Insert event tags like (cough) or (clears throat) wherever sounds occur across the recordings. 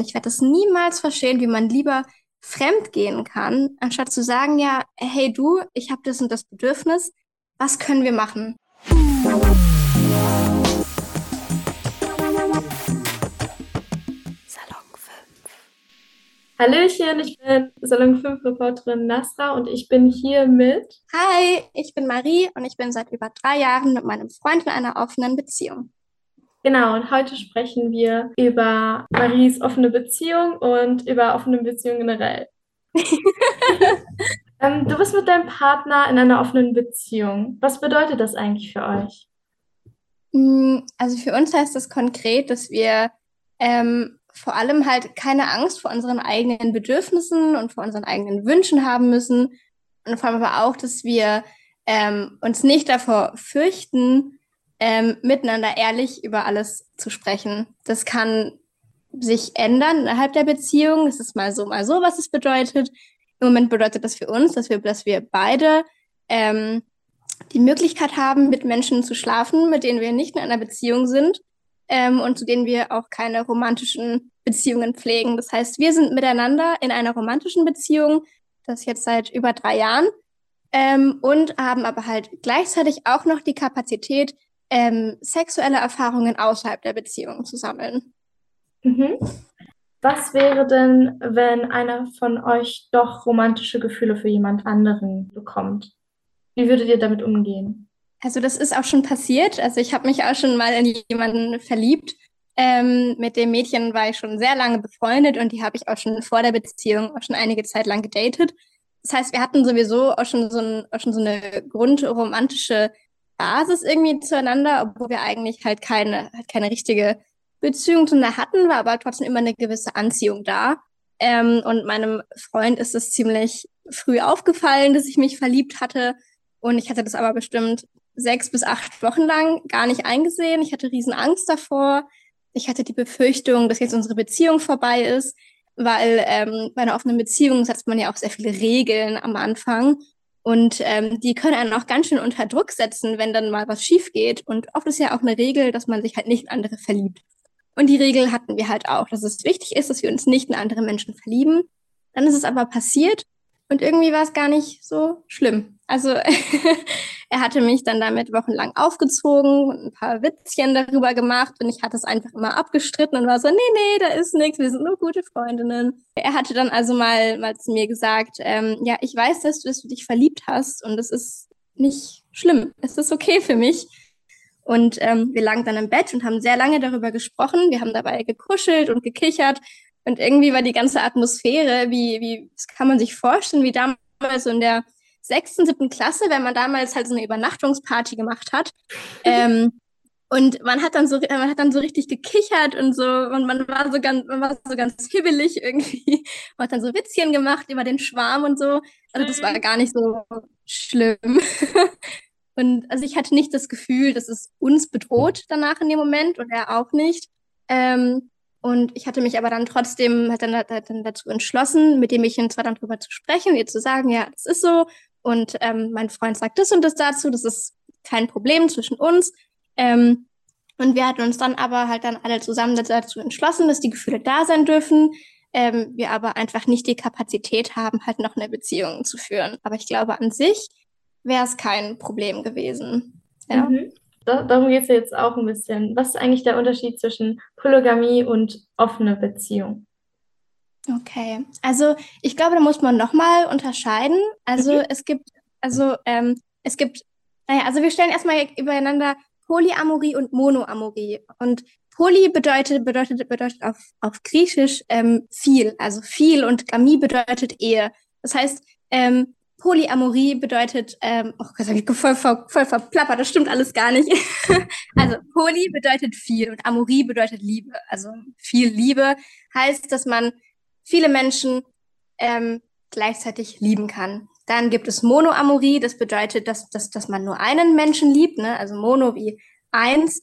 Und ich werde das niemals verstehen, wie man lieber fremd gehen kann, anstatt zu sagen, ja, hey du, ich habe das und das Bedürfnis, was können wir machen? Salon 5. Hallöchen, ich bin Salon 5 Reporterin Nasra und ich bin hier mit. Hi, ich bin Marie und ich bin seit über drei Jahren mit meinem Freund in einer offenen Beziehung. Genau, und heute sprechen wir über Maries offene Beziehung und über offene Beziehungen generell. (laughs) ähm, du bist mit deinem Partner in einer offenen Beziehung. Was bedeutet das eigentlich für euch? Mm, also für uns heißt das konkret, dass wir ähm, vor allem halt keine Angst vor unseren eigenen Bedürfnissen und vor unseren eigenen Wünschen haben müssen. Und vor allem aber auch, dass wir ähm, uns nicht davor fürchten, ähm, miteinander ehrlich über alles zu sprechen. Das kann sich ändern innerhalb der Beziehung. Es ist mal so, mal so, was es bedeutet. Im Moment bedeutet das für uns, dass wir, dass wir beide ähm, die Möglichkeit haben, mit Menschen zu schlafen, mit denen wir nicht in einer Beziehung sind ähm, und zu denen wir auch keine romantischen Beziehungen pflegen. Das heißt, wir sind miteinander in einer romantischen Beziehung, das jetzt seit über drei Jahren, ähm, und haben aber halt gleichzeitig auch noch die Kapazität, ähm, sexuelle Erfahrungen außerhalb der Beziehung zu sammeln. Mhm. Was wäre denn, wenn einer von euch doch romantische Gefühle für jemand anderen bekommt? Wie würdet ihr damit umgehen? Also das ist auch schon passiert. Also ich habe mich auch schon mal in jemanden verliebt. Ähm, mit dem Mädchen war ich schon sehr lange befreundet und die habe ich auch schon vor der Beziehung auch schon einige Zeit lang gedatet. Das heißt, wir hatten sowieso auch schon so, ein, auch schon so eine grundromantische Basis irgendwie zueinander, obwohl wir eigentlich halt keine, halt keine richtige Beziehung zueinander hatten, war aber trotzdem immer eine gewisse Anziehung da. Ähm, und meinem Freund ist es ziemlich früh aufgefallen, dass ich mich verliebt hatte. Und ich hatte das aber bestimmt sechs bis acht Wochen lang gar nicht eingesehen. Ich hatte riesen Angst davor. Ich hatte die Befürchtung, dass jetzt unsere Beziehung vorbei ist, weil ähm, bei einer offenen Beziehung setzt man ja auch sehr viele Regeln am Anfang. Und ähm, die können einen auch ganz schön unter Druck setzen, wenn dann mal was schief geht. Und oft ist ja auch eine Regel, dass man sich halt nicht in andere verliebt. Und die Regel hatten wir halt auch, dass es wichtig ist, dass wir uns nicht in andere Menschen verlieben. Dann ist es aber passiert und irgendwie war es gar nicht so schlimm. Also (laughs) er hatte mich dann damit wochenlang aufgezogen und ein paar Witzchen darüber gemacht und ich hatte es einfach immer abgestritten und war so, nee, nee, da ist nichts, wir sind nur gute Freundinnen. Er hatte dann also mal, mal zu mir gesagt, ähm, ja, ich weiß, dass du, dass du dich verliebt hast und es ist nicht schlimm, es ist okay für mich. Und ähm, wir lagen dann im Bett und haben sehr lange darüber gesprochen. Wir haben dabei gekuschelt und gekichert und irgendwie war die ganze Atmosphäre, wie, wie, das kann man sich vorstellen, wie damals in der sechsten, siebten Klasse, wenn man damals halt so eine Übernachtungsparty gemacht hat. (laughs) ähm, und man hat dann so, man hat dann so richtig gekichert und so, und man war so ganz, man war so ganz hibbelig irgendwie. (laughs) Man hat dann so Witzchen gemacht über den Schwarm und so. Also das war gar nicht so schlimm. (laughs) und also ich hatte nicht das Gefühl, dass es uns bedroht danach in dem Moment und er auch nicht. Ähm, und ich hatte mich aber dann trotzdem halt dann, halt dann dazu entschlossen, mit dem Mädchen zwar dann drüber zu sprechen, ihr zu sagen, ja, das ist so. Und ähm, mein Freund sagt das und das dazu, das ist kein Problem zwischen uns. Ähm, und wir hatten uns dann aber halt dann alle zusammen dazu entschlossen, dass die Gefühle da sein dürfen. Ähm, wir aber einfach nicht die Kapazität haben, halt noch eine Beziehung zu führen. Aber ich glaube, an sich wäre es kein Problem gewesen. Ja. Mhm darum geht es jetzt auch ein bisschen. Was ist eigentlich der Unterschied zwischen Polygamie und offene Beziehung? Okay, also ich glaube, da muss man nochmal unterscheiden. Also mhm. es gibt, also ähm, es gibt, naja, also wir stellen erstmal übereinander Polyamorie und Monoamorie. Und Poly bedeutet, bedeutet, bedeutet auf, auf Griechisch ähm, viel, also viel und Gamie bedeutet Ehe. Das heißt, ähm, Polyamorie bedeutet, ähm, oh Gott, ich voll, voll, voll verplappert, das stimmt alles gar nicht. (laughs) also Poly bedeutet viel und Amorie bedeutet Liebe. Also viel Liebe heißt, dass man viele Menschen ähm, gleichzeitig lieben kann. Dann gibt es Monoamorie, das bedeutet, dass, dass, dass man nur einen Menschen liebt, ne? also Mono wie eins.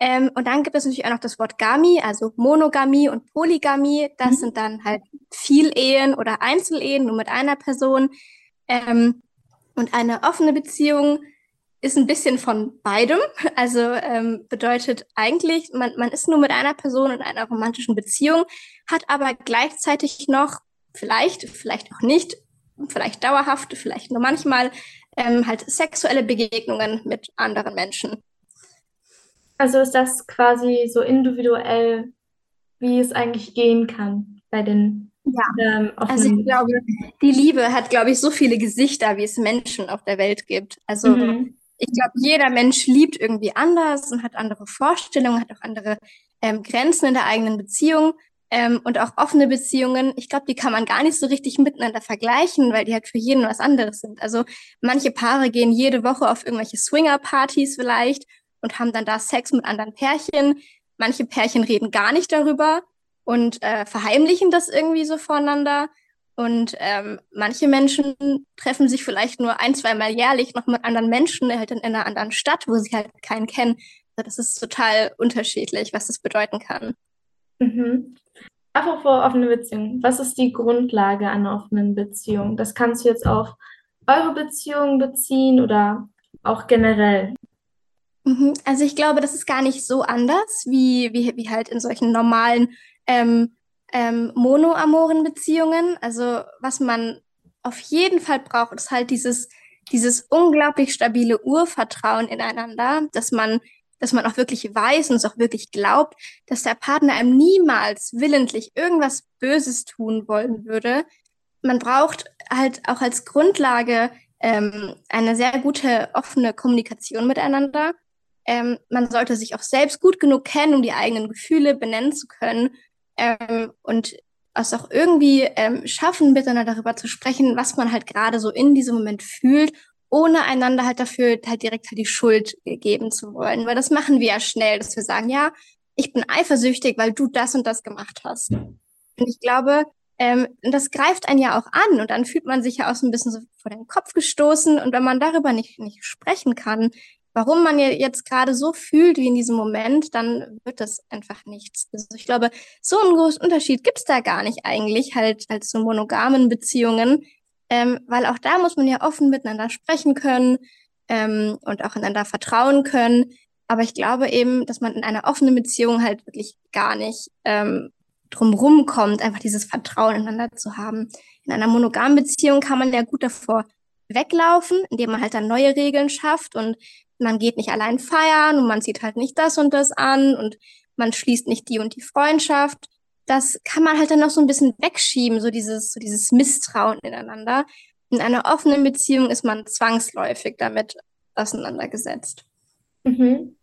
Ähm, und dann gibt es natürlich auch noch das Wort Gami, also Monogamie und Polygamie. Das mhm. sind dann halt viel Ehen oder Einzelehen, nur mit einer Person. Ähm, und eine offene Beziehung ist ein bisschen von beidem. Also ähm, bedeutet eigentlich, man, man ist nur mit einer Person in einer romantischen Beziehung, hat aber gleichzeitig noch, vielleicht, vielleicht auch nicht, vielleicht dauerhaft, vielleicht nur manchmal, ähm, halt sexuelle Begegnungen mit anderen Menschen. Also ist das quasi so individuell, wie es eigentlich gehen kann bei den ja. ähm, Also ich glaube, die Liebe hat, glaube ich, so viele Gesichter, wie es Menschen auf der Welt gibt. Also mhm. Ich glaube, jeder Mensch liebt irgendwie anders und hat andere Vorstellungen, hat auch andere ähm, Grenzen in der eigenen Beziehung. Ähm, und auch offene Beziehungen, ich glaube, die kann man gar nicht so richtig miteinander vergleichen, weil die halt für jeden was anderes sind. Also manche Paare gehen jede Woche auf irgendwelche Swinger-Partys vielleicht und haben dann da Sex mit anderen Pärchen. Manche Pärchen reden gar nicht darüber und äh, verheimlichen das irgendwie so voneinander. Und ähm, manche Menschen treffen sich vielleicht nur ein, zweimal jährlich noch mit anderen Menschen, halt in, in einer anderen Stadt, wo sie halt keinen kennen. Also das ist total unterschiedlich, was das bedeuten kann. Mhm. Apropos offene Beziehung. Was ist die Grundlage einer offenen Beziehung? Das kannst du jetzt auf eure Beziehung beziehen oder auch generell. Mhm. Also ich glaube, das ist gar nicht so anders wie, wie, wie halt in solchen normalen ähm, ähm, monoamoren Beziehungen. Also was man auf jeden Fall braucht, ist halt dieses, dieses unglaublich stabile Urvertrauen ineinander, dass man, dass man auch wirklich weiß und es auch wirklich glaubt, dass der Partner einem niemals willentlich irgendwas Böses tun wollen würde. Man braucht halt auch als Grundlage ähm, eine sehr gute offene Kommunikation miteinander ähm, man sollte sich auch selbst gut genug kennen, um die eigenen Gefühle benennen zu können ähm, und es auch irgendwie ähm, schaffen, miteinander darüber zu sprechen, was man halt gerade so in diesem Moment fühlt, ohne einander halt dafür halt direkt halt die Schuld geben zu wollen. Weil das machen wir ja schnell, dass wir sagen, ja, ich bin eifersüchtig, weil du das und das gemacht hast. Und ich glaube, ähm, das greift einen ja auch an und dann fühlt man sich ja auch so ein bisschen so vor den Kopf gestoßen und wenn man darüber nicht, nicht sprechen kann, warum man jetzt gerade so fühlt wie in diesem Moment, dann wird das einfach nichts. Also ich glaube, so einen großen Unterschied gibt's da gar nicht eigentlich, halt als so monogamen Beziehungen, ähm, weil auch da muss man ja offen miteinander sprechen können ähm, und auch einander vertrauen können. Aber ich glaube eben, dass man in einer offenen Beziehung halt wirklich gar nicht ähm, drumrum kommt, einfach dieses Vertrauen ineinander zu haben. In einer monogamen Beziehung kann man ja gut davor weglaufen, indem man halt dann neue Regeln schafft und man geht nicht allein feiern und man sieht halt nicht das und das an und man schließt nicht die und die Freundschaft. Das kann man halt dann noch so ein bisschen wegschieben, so dieses, so dieses Misstrauen ineinander. In einer offenen Beziehung ist man zwangsläufig damit auseinandergesetzt. Mhm.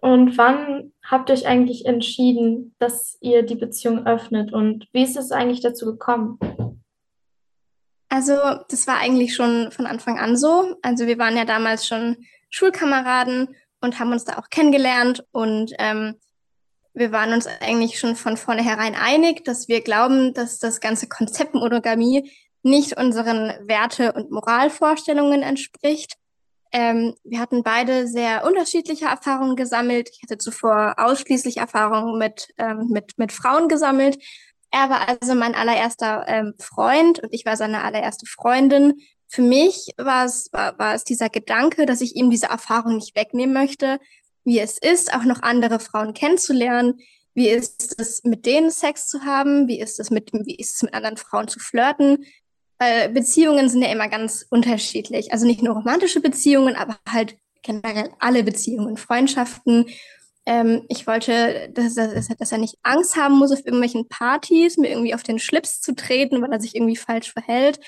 Und wann habt ihr euch eigentlich entschieden, dass ihr die Beziehung öffnet und wie ist es eigentlich dazu gekommen? Also, das war eigentlich schon von Anfang an so. Also, wir waren ja damals schon Schulkameraden und haben uns da auch kennengelernt und ähm, wir waren uns eigentlich schon von vornherein einig, dass wir glauben, dass das ganze Konzept Monogamie nicht unseren Werte- und Moralvorstellungen entspricht. Ähm, wir hatten beide sehr unterschiedliche Erfahrungen gesammelt. Ich hatte zuvor ausschließlich Erfahrungen mit, ähm, mit, mit Frauen gesammelt. Er war also mein allererster ähm, Freund und ich war seine allererste Freundin für mich war es, war, war es dieser Gedanke, dass ich ihm diese Erfahrung nicht wegnehmen möchte, wie es ist, auch noch andere Frauen kennenzulernen, wie ist es, mit denen Sex zu haben, wie ist es mit, wie ist es mit anderen Frauen zu flirten. Weil Beziehungen sind ja immer ganz unterschiedlich. Also nicht nur romantische Beziehungen, aber halt generell alle Beziehungen, Freundschaften. Ähm, ich wollte, dass, dass, dass er nicht Angst haben muss, auf irgendwelchen Partys mir irgendwie auf den Schlips zu treten, weil er sich irgendwie falsch verhält,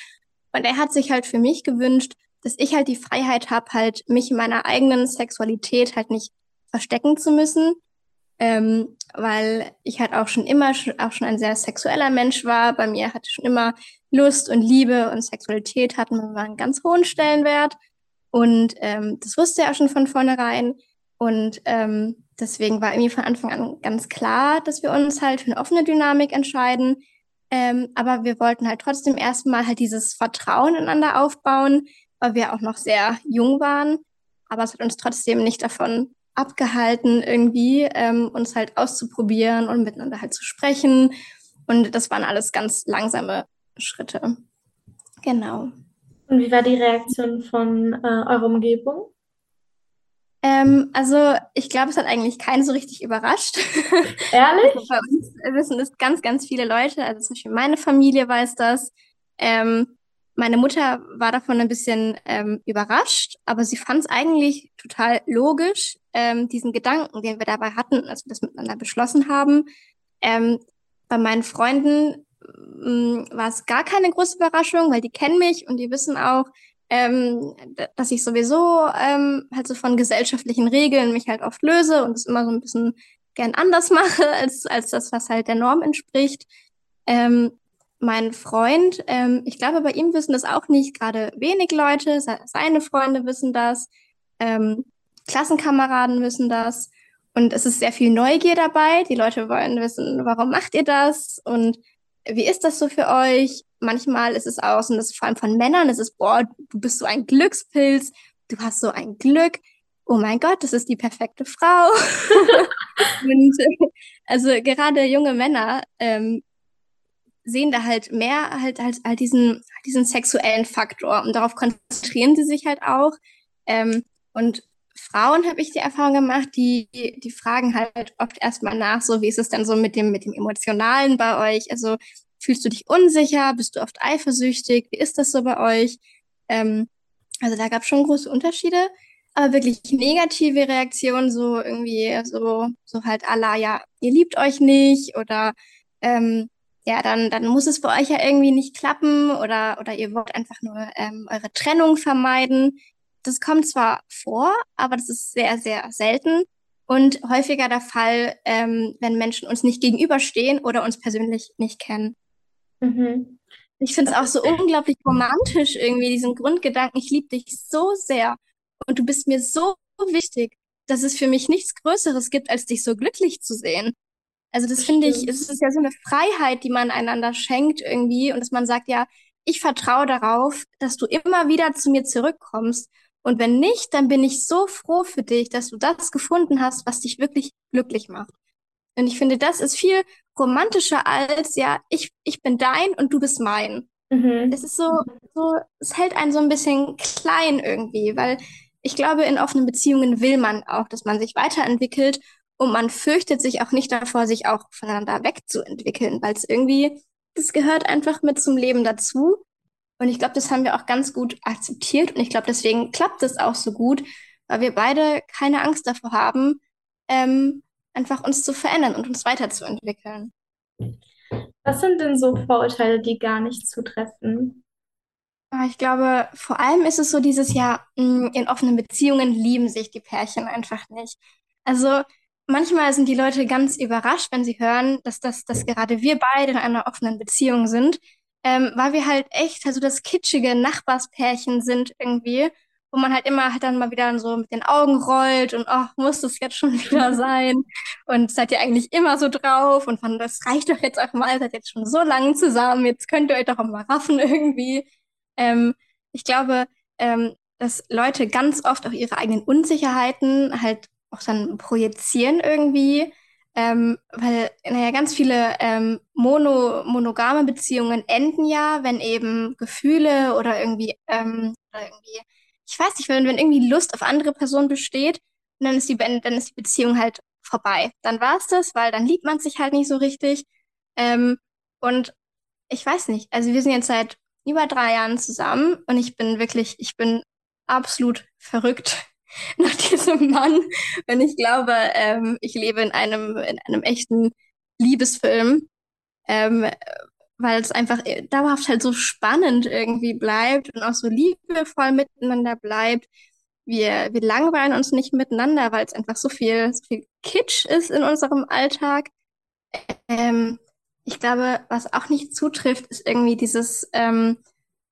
und er hat sich halt für mich gewünscht, dass ich halt die Freiheit habe, halt mich in meiner eigenen Sexualität halt nicht verstecken zu müssen, ähm, weil ich halt auch schon immer auch schon ein sehr sexueller Mensch war. Bei mir hatte schon immer Lust und Liebe und Sexualität hatten immer einen ganz hohen Stellenwert und ähm, das wusste er auch schon von vornherein und ähm, deswegen war irgendwie von Anfang an ganz klar, dass wir uns halt für eine offene Dynamik entscheiden. Ähm, aber wir wollten halt trotzdem erstmal halt dieses Vertrauen ineinander aufbauen, weil wir auch noch sehr jung waren. Aber es hat uns trotzdem nicht davon abgehalten, irgendwie ähm, uns halt auszuprobieren und miteinander halt zu sprechen. Und das waren alles ganz langsame Schritte. Genau. Und wie war die Reaktion von äh, eurer Umgebung? Ähm, also ich glaube, es hat eigentlich keinen so richtig überrascht. (laughs) Ehrlich? Also bei uns wissen das ganz, ganz viele Leute. Also zum Beispiel meine Familie weiß das. Ähm, meine Mutter war davon ein bisschen ähm, überrascht, aber sie fand es eigentlich total logisch, ähm, diesen Gedanken, den wir dabei hatten, als wir das miteinander beschlossen haben. Ähm, bei meinen Freunden mm, war es gar keine große Überraschung, weil die kennen mich und die wissen auch, ähm, dass ich sowieso ähm, halt so von gesellschaftlichen Regeln mich halt oft löse und es immer so ein bisschen gern anders (laughs) mache, als, als das, was halt der Norm entspricht. Ähm, mein Freund, ähm, ich glaube, bei ihm wissen das auch nicht gerade wenig Leute. Seine Freunde wissen das, ähm, Klassenkameraden wissen das. Und es ist sehr viel Neugier dabei. Die Leute wollen wissen, warum macht ihr das? Und wie ist das so für euch? Manchmal ist es auch, und das ist vor allem von Männern, es ist, boah, du bist so ein Glückspilz, du hast so ein Glück. Oh mein Gott, das ist die perfekte Frau. (laughs) und also gerade junge Männer ähm, sehen da halt mehr halt, halt, halt diesen, diesen sexuellen Faktor und darauf konzentrieren sie sich halt auch. Ähm, und Frauen habe ich die Erfahrung gemacht, die, die fragen halt oft erstmal nach, so wie ist es denn so mit dem, mit dem Emotionalen bei euch? Also fühlst du dich unsicher? Bist du oft eifersüchtig? Wie ist das so bei euch? Ähm, also da gab es schon große Unterschiede, aber wirklich negative Reaktionen, so irgendwie, so, so halt Allah, ja, ihr liebt euch nicht oder ähm, ja, dann, dann muss es bei euch ja irgendwie nicht klappen oder, oder ihr wollt einfach nur ähm, eure Trennung vermeiden. Das kommt zwar vor, aber das ist sehr, sehr selten und häufiger der Fall, ähm, wenn Menschen uns nicht gegenüberstehen oder uns persönlich nicht kennen. Mhm. Ich finde es auch so unglaublich romantisch irgendwie, diesen Grundgedanken, ich liebe dich so sehr und du bist mir so wichtig, dass es für mich nichts Größeres gibt, als dich so glücklich zu sehen. Also das, das finde ich, es ist ja so eine Freiheit, die man einander schenkt irgendwie und dass man sagt, ja, ich vertraue darauf, dass du immer wieder zu mir zurückkommst. Und wenn nicht, dann bin ich so froh für dich, dass du das gefunden hast, was dich wirklich glücklich macht. Und ich finde, das ist viel romantischer als, ja, ich, ich bin dein und du bist mein. Mhm. Es ist so, so, es hält einen so ein bisschen klein irgendwie, weil ich glaube, in offenen Beziehungen will man auch, dass man sich weiterentwickelt und man fürchtet sich auch nicht davor, sich auch voneinander wegzuentwickeln, weil es irgendwie, das gehört einfach mit zum Leben dazu. Und ich glaube, das haben wir auch ganz gut akzeptiert. Und ich glaube, deswegen klappt es auch so gut, weil wir beide keine Angst davor haben, ähm, einfach uns zu verändern und uns weiterzuentwickeln. Was sind denn so Vorurteile, die gar nicht zutreffen? Ah, ich glaube, vor allem ist es so dieses Jahr, mm, in offenen Beziehungen lieben sich die Pärchen einfach nicht. Also manchmal sind die Leute ganz überrascht, wenn sie hören, dass, das, dass gerade wir beide in einer offenen Beziehung sind, ähm, weil wir halt echt also das kitschige Nachbarspärchen sind irgendwie, wo man halt immer halt dann mal wieder so mit den Augen rollt und ach, muss das jetzt schon (laughs) wieder sein? Und seid ihr eigentlich immer so drauf? Und von das reicht doch jetzt auch mal, seid jetzt schon so lange zusammen, jetzt könnt ihr euch doch auch mal raffen irgendwie. Ähm, ich glaube, ähm, dass Leute ganz oft auch ihre eigenen Unsicherheiten halt auch dann projizieren irgendwie. Ähm, weil, naja, ganz viele ähm, mono, monogame Beziehungen enden ja, wenn eben Gefühle oder irgendwie, ähm, oder irgendwie, ich weiß nicht, wenn, wenn irgendwie Lust auf andere Personen besteht, dann ist die, dann ist die Beziehung halt vorbei. Dann war es das, weil dann liebt man sich halt nicht so richtig. Ähm, und ich weiß nicht, also wir sind jetzt seit über drei Jahren zusammen und ich bin wirklich, ich bin absolut verrückt (laughs) nach diesem Mann. Und ich glaube, ähm, ich lebe in einem, in einem echten Liebesfilm, ähm, weil es einfach dauerhaft halt so spannend irgendwie bleibt und auch so liebevoll miteinander bleibt. Wir, wir langweilen uns nicht miteinander, weil es einfach so viel, so viel Kitsch ist in unserem Alltag. Ähm, ich glaube, was auch nicht zutrifft, ist irgendwie dieses, ähm,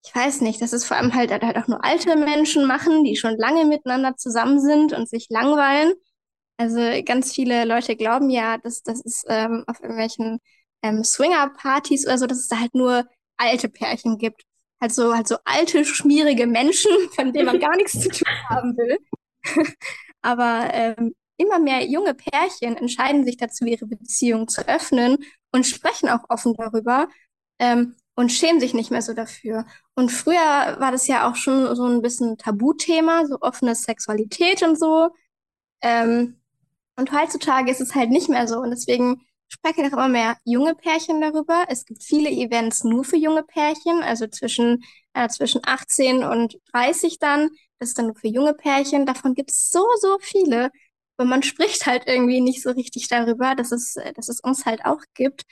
ich weiß nicht, dass es vor allem halt, halt auch nur alte Menschen machen, die schon lange miteinander zusammen sind und sich langweilen. Also ganz viele Leute glauben ja, dass das ist ähm, auf irgendwelchen ähm, Swinger-Partys oder so, dass es da halt nur alte Pärchen gibt. Halt so, halt so alte, schmierige Menschen, (laughs) von denen man gar nichts zu tun haben will. (laughs) Aber ähm, immer mehr junge Pärchen entscheiden sich dazu, ihre Beziehung zu öffnen und sprechen auch offen darüber. Ähm, und schämen sich nicht mehr so dafür. Und früher war das ja auch schon so ein bisschen Tabuthema, so offene Sexualität und so. Ähm, und heutzutage ist es halt nicht mehr so. Und deswegen sprechen auch immer mehr junge Pärchen darüber. Es gibt viele Events nur für junge Pärchen, also zwischen, äh, zwischen 18 und 30 dann. Das ist dann nur für junge Pärchen. Davon gibt es so, so viele. Aber man spricht halt irgendwie nicht so richtig darüber, dass es, dass es uns halt auch gibt.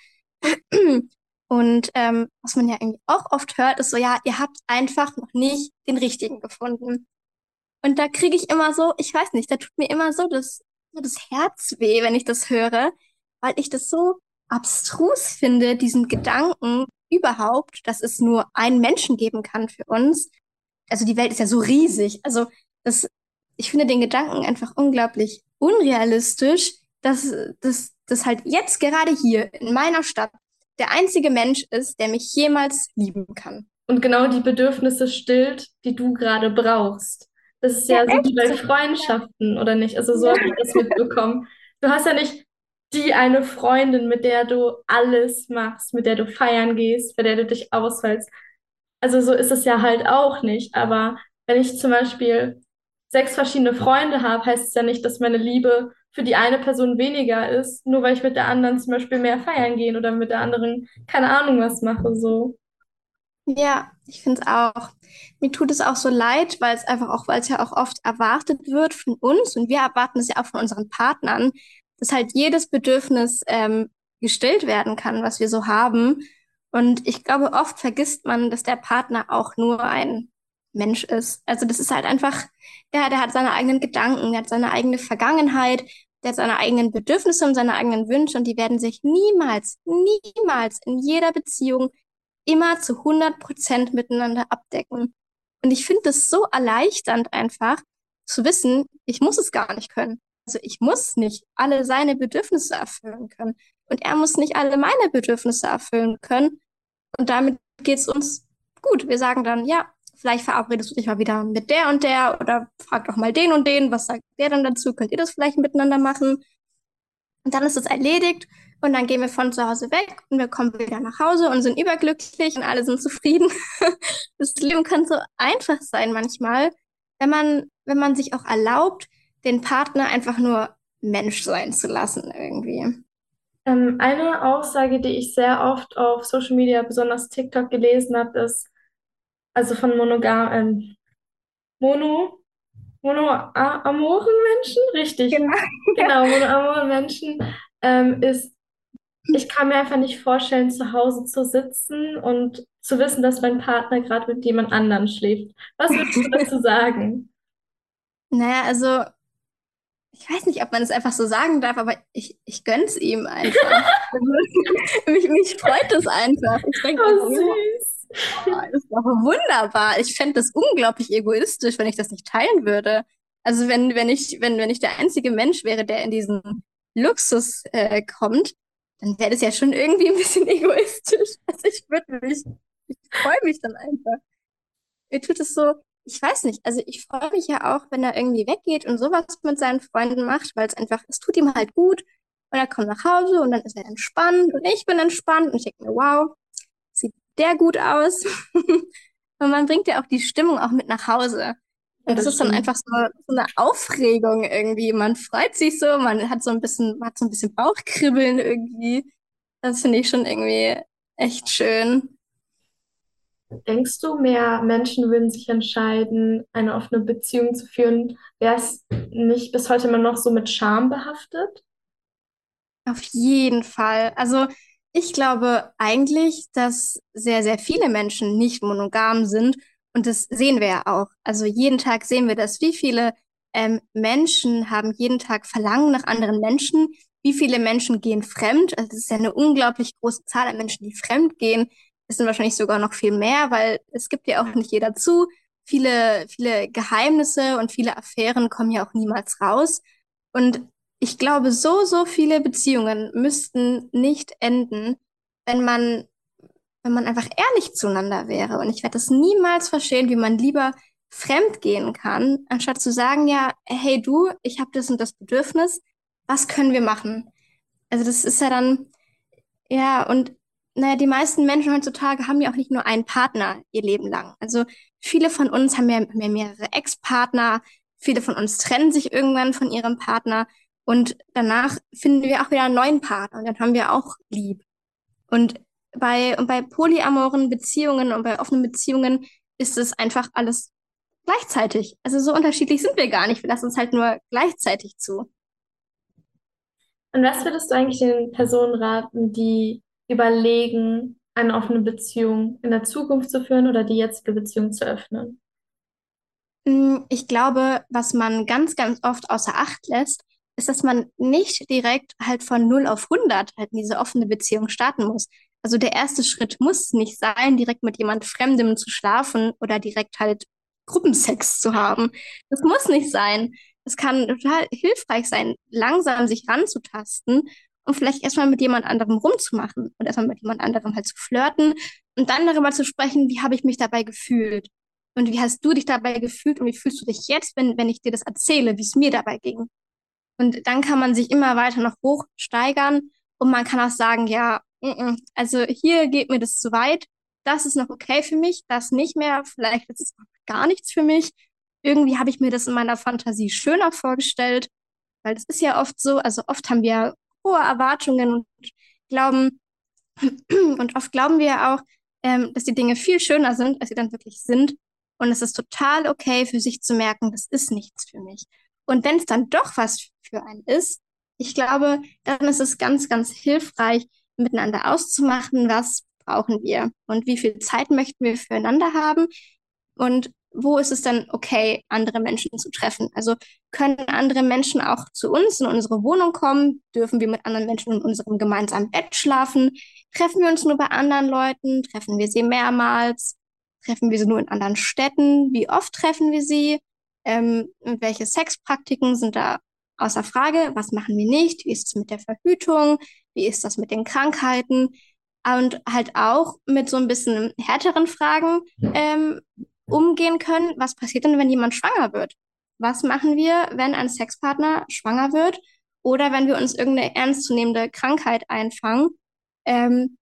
Und ähm, was man ja irgendwie auch oft hört, ist so, ja, ihr habt einfach noch nicht den richtigen gefunden. Und da kriege ich immer so, ich weiß nicht, da tut mir immer so das, so das Herz weh, wenn ich das höre, weil ich das so abstrus finde, diesen Gedanken überhaupt, dass es nur einen Menschen geben kann für uns. Also die Welt ist ja so riesig. Also das, ich finde den Gedanken einfach unglaublich unrealistisch, dass das halt jetzt gerade hier in meiner Stadt der einzige Mensch ist, der mich jemals lieben kann. Und genau die Bedürfnisse stillt, die du gerade brauchst. Das ist ja, ja so wie bei Freundschaften, oder nicht? Also so habe ich das mitbekommen. Du hast ja nicht die eine Freundin, mit der du alles machst, mit der du feiern gehst, bei der du dich ausfällst. Also so ist es ja halt auch nicht. Aber wenn ich zum Beispiel sechs verschiedene Freunde habe, heißt es ja nicht, dass meine Liebe für die eine Person weniger ist, nur weil ich mit der anderen zum Beispiel mehr feiern gehen oder mit der anderen keine Ahnung was mache, so. Ja, ich finde es auch. Mir tut es auch so leid, weil es einfach auch, weil es ja auch oft erwartet wird von uns und wir erwarten es ja auch von unseren Partnern, dass halt jedes Bedürfnis ähm, gestillt werden kann, was wir so haben. Und ich glaube, oft vergisst man, dass der Partner auch nur ein Mensch ist. Also das ist halt einfach, der, der hat seine eigenen Gedanken, der hat seine eigene Vergangenheit, der hat seine eigenen Bedürfnisse und seine eigenen Wünsche und die werden sich niemals, niemals in jeder Beziehung immer zu 100 Prozent miteinander abdecken. Und ich finde das so erleichternd einfach zu wissen, ich muss es gar nicht können. Also ich muss nicht alle seine Bedürfnisse erfüllen können. Und er muss nicht alle meine Bedürfnisse erfüllen können. Und damit geht es uns gut. Wir sagen dann, ja, vielleicht verabredest du dich mal wieder mit der und der oder frag doch mal den und den, was sagt der dann dazu? Könnt ihr das vielleicht miteinander machen? Und dann ist es erledigt und dann gehen wir von zu Hause weg und wir kommen wieder nach Hause und sind überglücklich und alle sind zufrieden. (laughs) Das Leben kann so einfach sein manchmal, wenn man, wenn man sich auch erlaubt, den Partner einfach nur Mensch sein zu lassen irgendwie. Ähm, eine Aussage, die ich sehr oft auf Social Media, besonders TikTok, gelesen habe, ist, also von monogam, ähm, mono, monoamoren Menschen, richtig. Genau, (laughs) genau monoamoren Menschen ähm, ist, ich kann mir einfach nicht vorstellen, zu Hause zu sitzen und zu wissen, dass mein Partner gerade mit jemand anderem schläft. Was würdest du dazu (laughs) sagen? Naja, also ich weiß nicht, ob man es einfach so sagen darf, aber ich, ich gönn's ihm einfach. (laughs) mich, mich freut es einfach. Ich denke, oh, süß. Oh, das ist doch wunderbar. Ich fände das unglaublich egoistisch, wenn ich das nicht teilen würde. Also wenn, wenn ich, wenn, wenn ich der einzige Mensch wäre, der in diesen Luxus äh, kommt, dann wäre das ja schon irgendwie ein bisschen (laughs) egoistisch. Also ich würde mich, ich freue mich dann einfach. Mir tut es so, ich weiß nicht, also ich freue mich ja auch, wenn er irgendwie weggeht und sowas mit seinen Freunden macht, weil es einfach, es tut ihm halt gut. Und er kommt nach Hause und dann ist er entspannt und ich bin entspannt und ich denke mir, wow, der gut aus. (laughs) und man bringt ja auch die Stimmung auch mit nach Hause. Und das, das ist dann einfach so, so, eine Aufregung irgendwie. Man freut sich so, man hat so ein bisschen, man hat so ein bisschen Bauchkribbeln irgendwie. Das finde ich schon irgendwie echt schön. Denkst du, mehr Menschen würden sich entscheiden, eine offene Beziehung zu führen? Wäre es nicht bis heute immer noch so mit Scham behaftet? Auf jeden Fall. Also ich glaube eigentlich, dass sehr, sehr viele Menschen nicht monogam sind. Und das sehen wir ja auch. Also jeden Tag sehen wir das. Wie viele ähm, Menschen haben jeden Tag Verlangen nach anderen Menschen? Wie viele Menschen gehen fremd? Also das ist ja eine unglaublich große Zahl an Menschen, die fremd gehen. Es sind wahrscheinlich sogar noch viel mehr, weil es gibt ja auch nicht jeder zu. Viele, viele Geheimnisse und viele Affären kommen ja auch niemals raus. Und ich glaube, so, so viele Beziehungen müssten nicht enden, wenn man, wenn man einfach ehrlich zueinander wäre. Und ich werde das niemals verstehen, wie man lieber fremd gehen kann, anstatt zu sagen, ja, hey du, ich habe das und das Bedürfnis, was können wir machen? Also das ist ja dann, ja, und naja, die meisten Menschen heutzutage haben ja auch nicht nur einen Partner ihr Leben lang. Also viele von uns haben ja, ja mehrere Ex-Partner, Viele von uns trennen sich irgendwann von ihrem Partner und danach finden wir auch wieder einen neuen Partner und dann haben wir auch lieb. Und bei, und bei polyamoren Beziehungen und bei offenen Beziehungen ist es einfach alles gleichzeitig. Also so unterschiedlich sind wir gar nicht. Wir lassen uns halt nur gleichzeitig zu. Und was würdest du eigentlich den Personen raten, die überlegen, eine offene Beziehung in der Zukunft zu führen oder die jetzige Beziehung zu öffnen? Mm, Ich glaube, was man ganz, ganz oft außer Acht lässt, ist, dass man nicht direkt halt von null auf hundert halt in diese offene Beziehung starten muss. Also der erste Schritt muss nicht sein, direkt mit jemand Fremdem zu schlafen oder direkt halt Gruppensex zu haben. Das muss nicht sein. Es kann total hilfreich sein, langsam sich ranzutasten und vielleicht erstmal mit jemand anderem rumzumachen und erstmal mit jemand anderem halt zu flirten und dann darüber zu sprechen, wie habe ich mich dabei gefühlt und wie hast du dich dabei gefühlt und wie fühlst du dich jetzt, wenn, wenn ich dir das erzähle, wie es mir dabei ging. Und dann kann man sich immer weiter noch hochsteigern und man kann auch sagen, ja, also hier geht mir das zu weit, das ist noch okay für mich, das nicht mehr, vielleicht ist es gar nichts für mich. Irgendwie habe ich mir das in meiner Fantasie schöner vorgestellt, weil das ist ja oft so, also oft haben wir hohe Erwartungen und glauben, (clears throat) und oft glauben wir auch, ähm, dass die Dinge viel schöner sind, als sie dann wirklich sind. Und es ist total okay für sich zu merken, das ist nichts für mich. Und wenn es dann doch was für einen ist, ich glaube, dann ist es ganz, ganz hilfreich, miteinander auszumachen, was brauchen wir und wie viel Zeit möchten wir füreinander haben und wo ist es dann okay, andere Menschen zu treffen? Also können andere Menschen auch zu uns in unsere Wohnung kommen? Dürfen wir mit anderen Menschen in unserem gemeinsamen Bett schlafen? Treffen wir uns nur bei anderen Leuten? Treffen wir sie mehrmals? Treffen wir sie nur in anderen Städten? Wie oft treffen wir sie? Ähm, welche Sexpraktiken sind da außer Frage? Was machen wir nicht? Wie ist es mit der Verhütung? Wie ist das mit den Krankheiten? Und halt auch mit so ein bisschen härteren Fragen. Ähm, umgehen können, was passiert denn, wenn jemand schwanger wird? Was machen wir, wenn ein Sexpartner schwanger wird oder wenn wir uns irgendeine ernstzunehmende Krankheit einfangen? Ähm,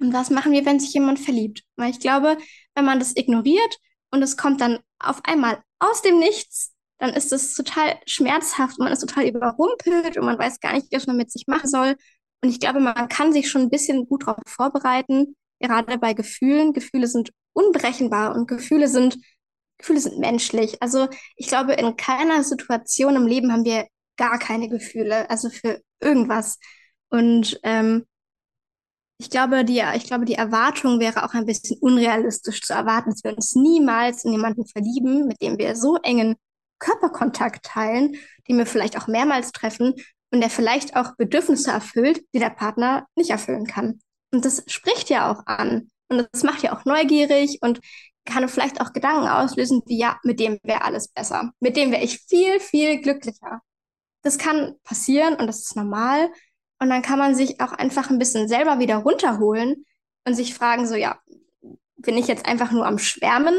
und was machen wir, wenn sich jemand verliebt? Weil ich glaube, wenn man das ignoriert und es kommt dann auf einmal aus dem Nichts, dann ist es total schmerzhaft, man ist total überrumpelt und man weiß gar nicht, was man mit sich machen soll. Und ich glaube, man kann sich schon ein bisschen gut darauf vorbereiten, gerade bei Gefühlen. Gefühle sind unberechenbar und Gefühle sind, Gefühle sind menschlich. Also ich glaube, in keiner Situation im Leben haben wir gar keine Gefühle, also für irgendwas. Und ähm, ich glaube, die, ich glaube, die Erwartung wäre auch ein bisschen unrealistisch zu erwarten, dass wir uns niemals in jemanden verlieben, mit dem wir so engen Körperkontakt teilen, den wir vielleicht auch mehrmals treffen und der vielleicht auch Bedürfnisse erfüllt, die der Partner nicht erfüllen kann. Und das spricht ja auch an. Und das macht ja auch neugierig und kann vielleicht auch Gedanken auslösen, wie ja, mit dem wäre alles besser. Mit dem wäre ich viel, viel glücklicher. Das kann passieren und das ist normal. Und dann kann man sich auch einfach ein bisschen selber wieder runterholen und sich fragen, so ja, bin ich jetzt einfach nur am Schwärmen?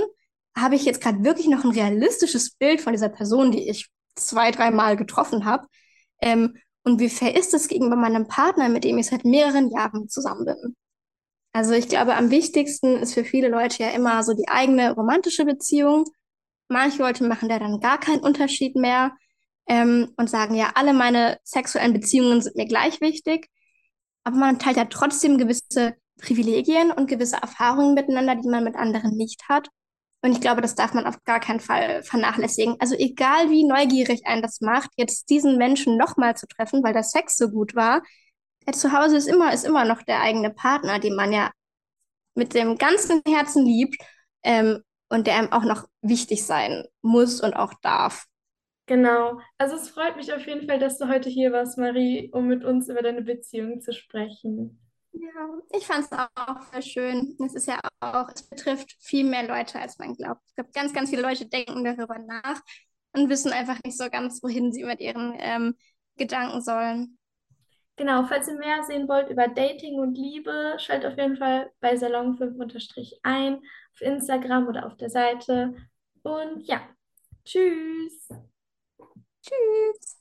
Habe ich jetzt gerade wirklich noch ein realistisches Bild von dieser Person, die ich zwei, dreimal getroffen habe? Ähm, und wie fair ist es gegenüber meinem Partner, mit dem ich seit mehreren Jahren zusammen bin? Also ich glaube, am wichtigsten ist für viele Leute ja immer so die eigene romantische Beziehung. Manche Leute machen da dann gar keinen Unterschied mehr ähm, und sagen, ja, alle meine sexuellen Beziehungen sind mir gleich wichtig. Aber man teilt ja trotzdem gewisse Privilegien und gewisse Erfahrungen miteinander, die man mit anderen nicht hat. Und ich glaube, das darf man auf gar keinen Fall vernachlässigen. Also egal wie neugierig einen das macht, jetzt diesen Menschen nochmal zu treffen, weil der Sex so gut war, der zu Hause ist immer, ist immer noch der eigene Partner, den man ja mit dem ganzen Herzen liebt ähm, und der einem auch noch wichtig sein muss und auch darf. Genau. Also es freut mich auf jeden Fall, dass du heute hier warst, Marie, um mit uns über deine Beziehung zu sprechen. Ja, ich fand es auch sehr schön. Es ist ja auch, es betrifft viel mehr Leute, als man glaubt. Ich glaube, ganz, ganz viele Leute denken darüber nach und wissen einfach nicht so ganz, wohin sie mit ihren ähm, Gedanken sollen. Genau, falls ihr mehr sehen wollt über Dating und Liebe, schaltet auf jeden Fall bei Salon 5 ein, auf Instagram oder auf der Seite. Und ja, tschüss. Tschüss.